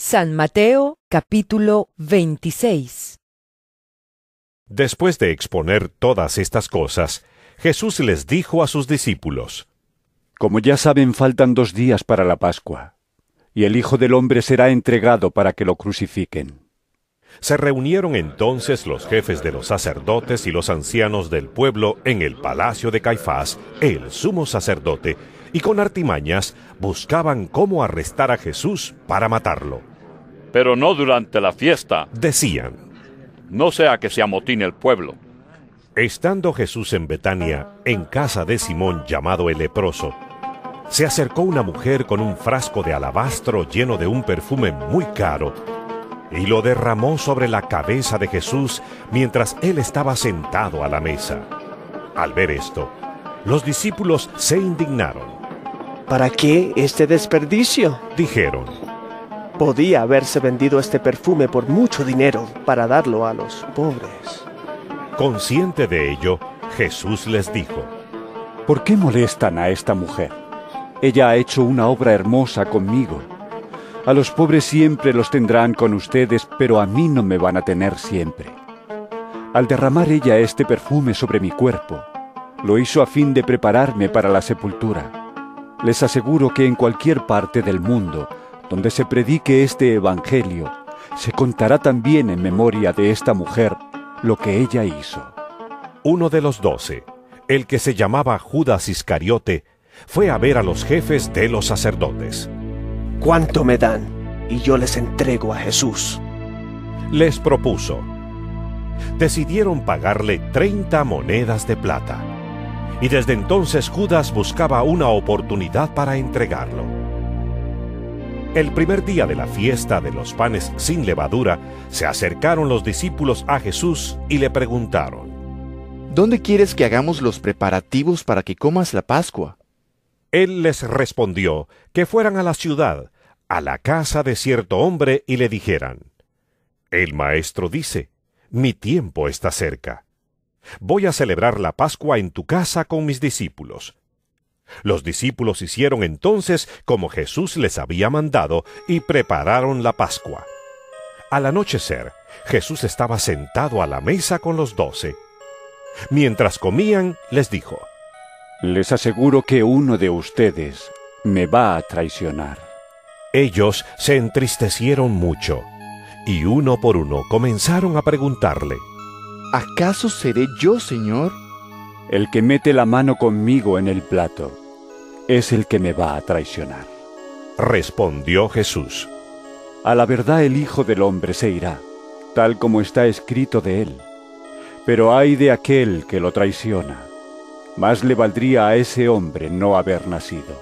San Mateo capítulo 26 Después de exponer todas estas cosas, Jesús les dijo a sus discípulos, Como ya saben, faltan dos días para la Pascua, y el Hijo del Hombre será entregado para que lo crucifiquen. Se reunieron entonces los jefes de los sacerdotes y los ancianos del pueblo en el palacio de Caifás, el sumo sacerdote, y con artimañas buscaban cómo arrestar a Jesús para matarlo. Pero no durante la fiesta, Decían, no sea que se amotine el pueblo. estando Jesús en Betania, en casa de Simón llamado el leproso, se acercó una mujer con un frasco de alabastro lleno de un perfume muy caro, y lo derramó sobre la cabeza de Jesús mientras él estaba sentado a la mesa. Al ver esto, los discípulos se indignaron. ¿Para qué este desperdicio? Dijeron, Podía haberse vendido este perfume por mucho dinero para darlo a los pobres. consciente de ello, Jesús les dijo, ¿Por qué molestan a esta mujer? Ella ha hecho una obra hermosa conmigo. A los pobres siempre los tendrán con ustedes, pero a mí no me van a tener siempre. Al derramar ella este perfume sobre mi cuerpo, lo hizo a fin de prepararme para la sepultura. Les aseguro que en cualquier parte del mundo donde se predique este Evangelio, se contará también en memoria de esta mujer lo que ella hizo. uno de los doce, el que se llamaba Judas Iscariote, fue a ver a los jefes de los sacerdotes. ¿Cuánto me dan? Y yo les entrego a Jesús. Les propuso. Decidieron pagarle 30 monedas de plata. Y desde entonces Judas buscaba una oportunidad para entregarlo. El primer día de la fiesta de los panes sin levadura, se acercaron los discípulos a Jesús y le preguntaron. ¿Dónde quieres que hagamos los preparativos para que comas la Pascua? Él les respondió que fueran a la ciudad, a la casa de cierto hombre, y le dijeran, El maestro dice, mi tiempo está cerca. Voy a celebrar la Pascua en tu casa con mis discípulos. Los discípulos hicieron entonces como Jesús les había mandado y prepararon la Pascua. Al anochecer, Jesús estaba sentado a la mesa con los doce. Mientras comían, les dijo, Les aseguro que uno de ustedes me va a traicionar. Ellos se entristecieron mucho, y uno por uno comenzaron a preguntarle, ¿Acaso seré yo, Señor? El que mete la mano conmigo en el plato es el que me va a traicionar. respondió Jesús. A la verdad el Hijo del Hombre se irá, tal como está escrito de él. Pero ay de aquel que lo traiciona. Más le valdría a ese hombre no haber nacido.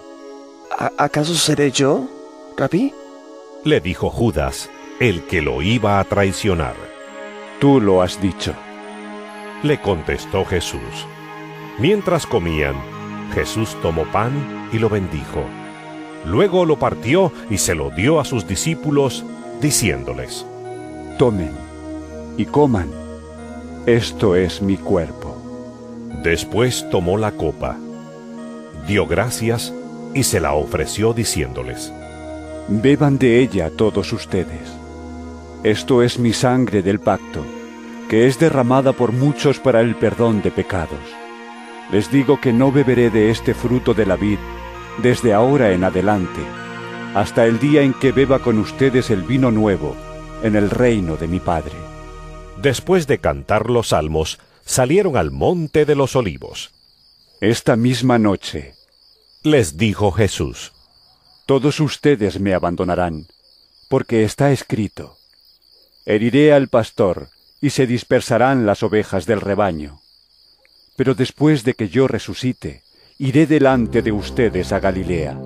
¿A- ¿Acaso seré yo, Rabí? Le dijo Judas, el que lo iba a traicionar. Tú lo has dicho. Le contestó Jesús. Mientras comían, Jesús tomó pan y lo bendijo. Luego lo partió y se lo dio a sus discípulos, diciéndoles, Tomen y coman. Esto es mi cuerpo. Después tomó la copa, dio gracias y se la ofreció diciéndoles, Beban de ella todos ustedes. Esto es mi sangre del pacto, que es derramada por muchos para el perdón de pecados. Les digo que no beberé de este fruto de la vid desde ahora en adelante, hasta el día en que beba con ustedes el vino nuevo en el reino de mi Padre. Después de cantar los salmos, salieron al monte de los olivos. Esta misma noche, Les dijo Jesús, todos ustedes me abandonarán, porque está escrito, heriré al pastor y se dispersarán las ovejas del rebaño. Pero después de que yo resucite, iré delante de ustedes a Galilea.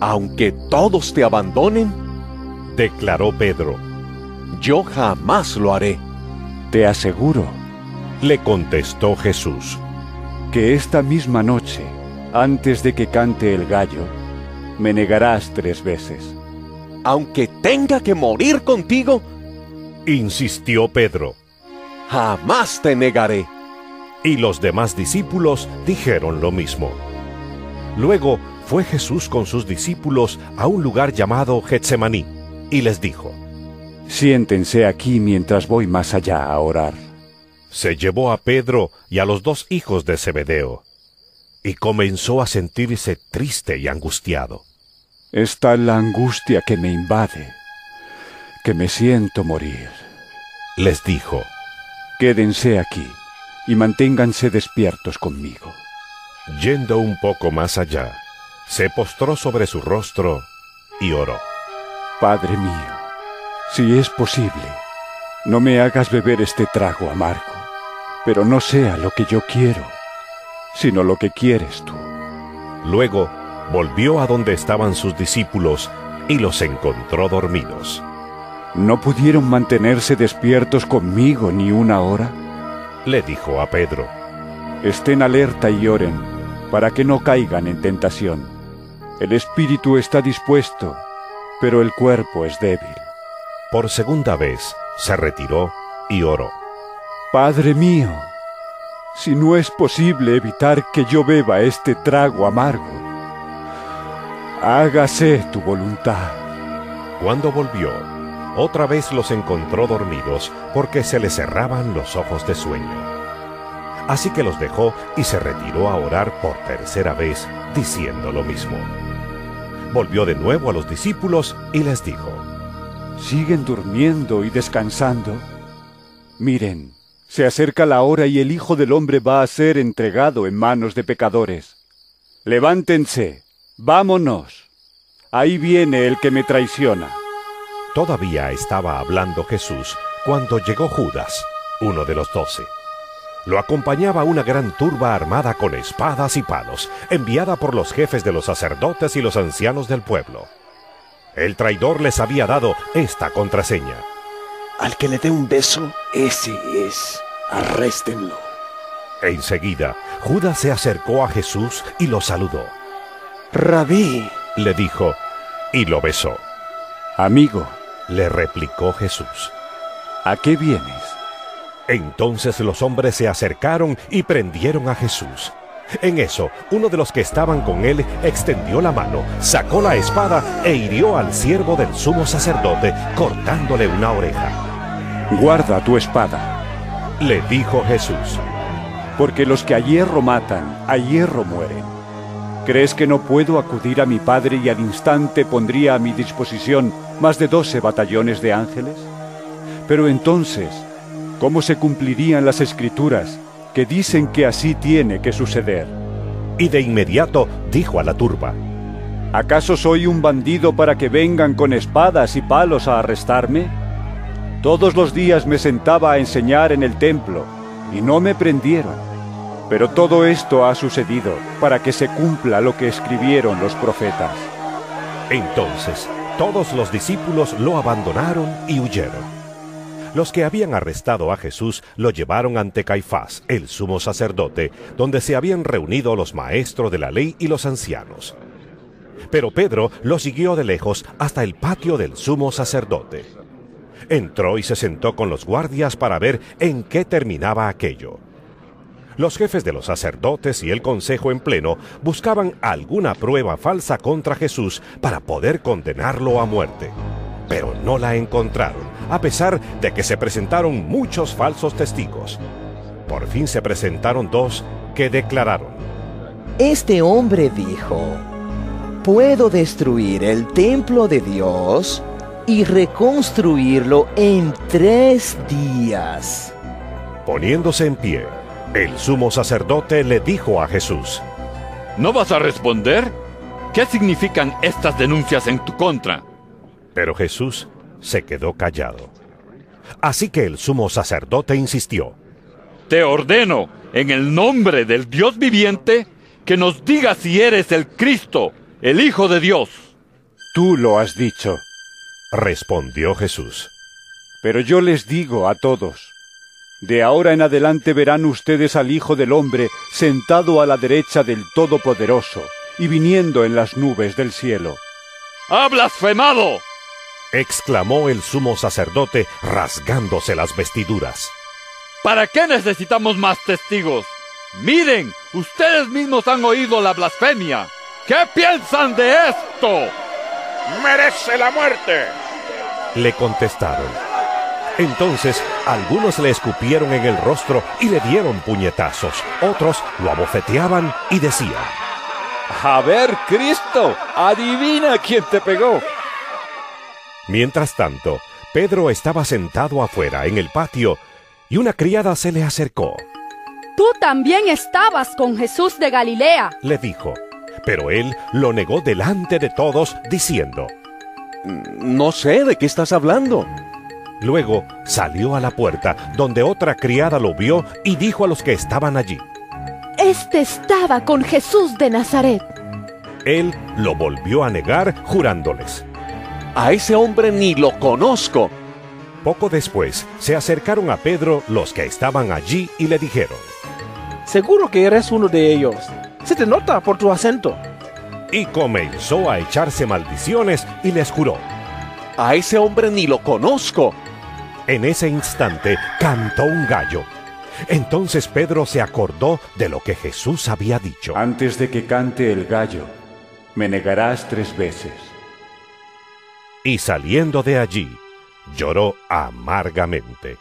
Aunque todos te abandonen, declaró Pedro. yo jamás lo haré. Te aseguro Le contestó Jesús. que esta misma noche, antes de que cante el gallo, me negarás tres veces. Aunque tenga que morir contigo, Insistió Pedro. jamás te negaré. Y los demás discípulos dijeron lo mismo. Luego fue Jesús con sus discípulos a un lugar llamado Getsemaní, y les dijo, Siéntense aquí mientras voy más allá a orar. Se llevó a Pedro y a los dos hijos de Zebedeo, y comenzó a sentirse triste y angustiado. Está la angustia que me invade, que me siento morir. Les dijo, Quédense aquí y manténganse despiertos conmigo. Yendo un poco más allá, se postró sobre su rostro y oró. Padre mío, si es posible, no me hagas beber este trago amargo, pero no sea lo que yo quiero, sino lo que quieres tú. Luego volvió a donde estaban sus discípulos y los encontró dormidos. ¿No pudieron mantenerse despiertos conmigo ni una hora? Le dijo a Pedro, Estén alerta y oren para que no caigan en tentación. El espíritu está dispuesto, pero el cuerpo es débil. por segunda vez se retiró y oró. Padre mío, si no es posible evitar que yo beba este trago amargo, hágase tu voluntad. Cuando volvió, otra vez los encontró dormidos porque se les cerraban los ojos de sueño. Así que los dejó y se retiró a orar por tercera vez, diciendo lo mismo. Volvió de nuevo a los discípulos y les dijo, ¿Siguen durmiendo y descansando? Miren, se acerca la hora y el Hijo del Hombre va a ser entregado en manos de pecadores. Levántense, vámonos. Ahí viene el que me traiciona. Todavía estaba hablando Jesús cuando llegó Judas, uno de los doce. Lo acompañaba una gran turba armada con espadas y palos, enviada por los jefes de los sacerdotes y los ancianos del pueblo. El traidor les había dado esta contraseña. Al que le dé un beso, ese es. Arréstenlo. Enseguida, Judas se acercó a Jesús y lo saludó. Rabí, Le dijo, y lo besó. Amigo, Le replicó Jesús. ¿a qué vienes? Entonces los hombres se acercaron y prendieron a Jesús. En eso, uno de los que estaban con él extendió la mano, sacó la espada e hirió al siervo del sumo sacerdote, cortándole una oreja. Guarda tu espada, Le dijo Jesús, porque los que a hierro matan, a hierro mueren. ¿Crees que no puedo acudir a mi Padre y al instante pondría a mi disposición más de doce batallones de ángeles? Pero entonces, ¿cómo se cumplirían las escrituras que dicen que así tiene que suceder? y de inmediato dijo a la turba, ¿Acaso soy un bandido para que vengan con espadas y palos a arrestarme? Todos los días me sentaba a enseñar en el templo y no me prendieron. Pero todo esto ha sucedido para que se cumpla lo que escribieron los profetas. Entonces todos los discípulos lo abandonaron y huyeron. Los que habían arrestado a Jesús lo llevaron ante Caifás, el sumo sacerdote, donde se habían reunido los maestros de la ley y los ancianos. Pero Pedro lo siguió de lejos hasta el patio del sumo sacerdote. Entró y se sentó con los guardias para ver en qué terminaba aquello. Los jefes de los sacerdotes y el consejo en pleno buscaban alguna prueba falsa contra Jesús para poder condenarlo a muerte. Pero no la encontraron, a pesar de que se presentaron muchos falsos testigos. Por fin se presentaron dos que declararon, Este hombre dijo, puedo destruir el templo de Dios y reconstruirlo en tres días. poniéndose en pie, el sumo sacerdote le dijo a Jesús, ¿No vas a responder? ¿Qué significan estas denuncias en tu contra? pero Jesús se quedó callado. Así que el sumo sacerdote insistió, Te ordeno, en el nombre del Dios viviente, que nos digas si eres el Cristo, el Hijo de Dios. Tú lo has dicho, respondió Jesús. pero yo les digo a todos, de ahora en adelante verán ustedes al Hijo del Hombre sentado a la derecha del Todopoderoso y viniendo en las nubes del cielo. ¡Ha blasfemado! exclamó el sumo sacerdote rasgándose las vestiduras. ¿Para qué necesitamos más testigos? Miren, ustedes mismos han oído la blasfemia. ¿Qué piensan de esto? merece la muerte. le contestaron. Entonces algunos le escupieron en el rostro y le dieron puñetazos, otros lo abofeteaban y decían, A ver, Cristo, adivina quién te pegó. Mientras tanto, Pedro estaba sentado afuera en el patio y una criada se le acercó. Tú también estabas con Jesús de Galilea. Le dijo, pero él lo negó delante de todos, diciendo, No sé de qué estás hablando. Luego salió a la puerta, donde otra criada lo vio y dijo a los que estaban allí. Este estaba con Jesús de Nazaret. Él lo volvió a negar, jurándoles. A ese hombre ni lo conozco. Poco después se acercaron a Pedro los que estaban allí y le dijeron, Seguro que eres uno de ellos. Se te nota por tu acento. y comenzó a echarse maldiciones y les juró. A ese hombre ni lo conozco. En ese instante cantó un gallo. Entonces Pedro se acordó de lo que Jesús había dicho. Antes de que cante el gallo, me negarás tres veces. Y saliendo de allí, lloró amargamente.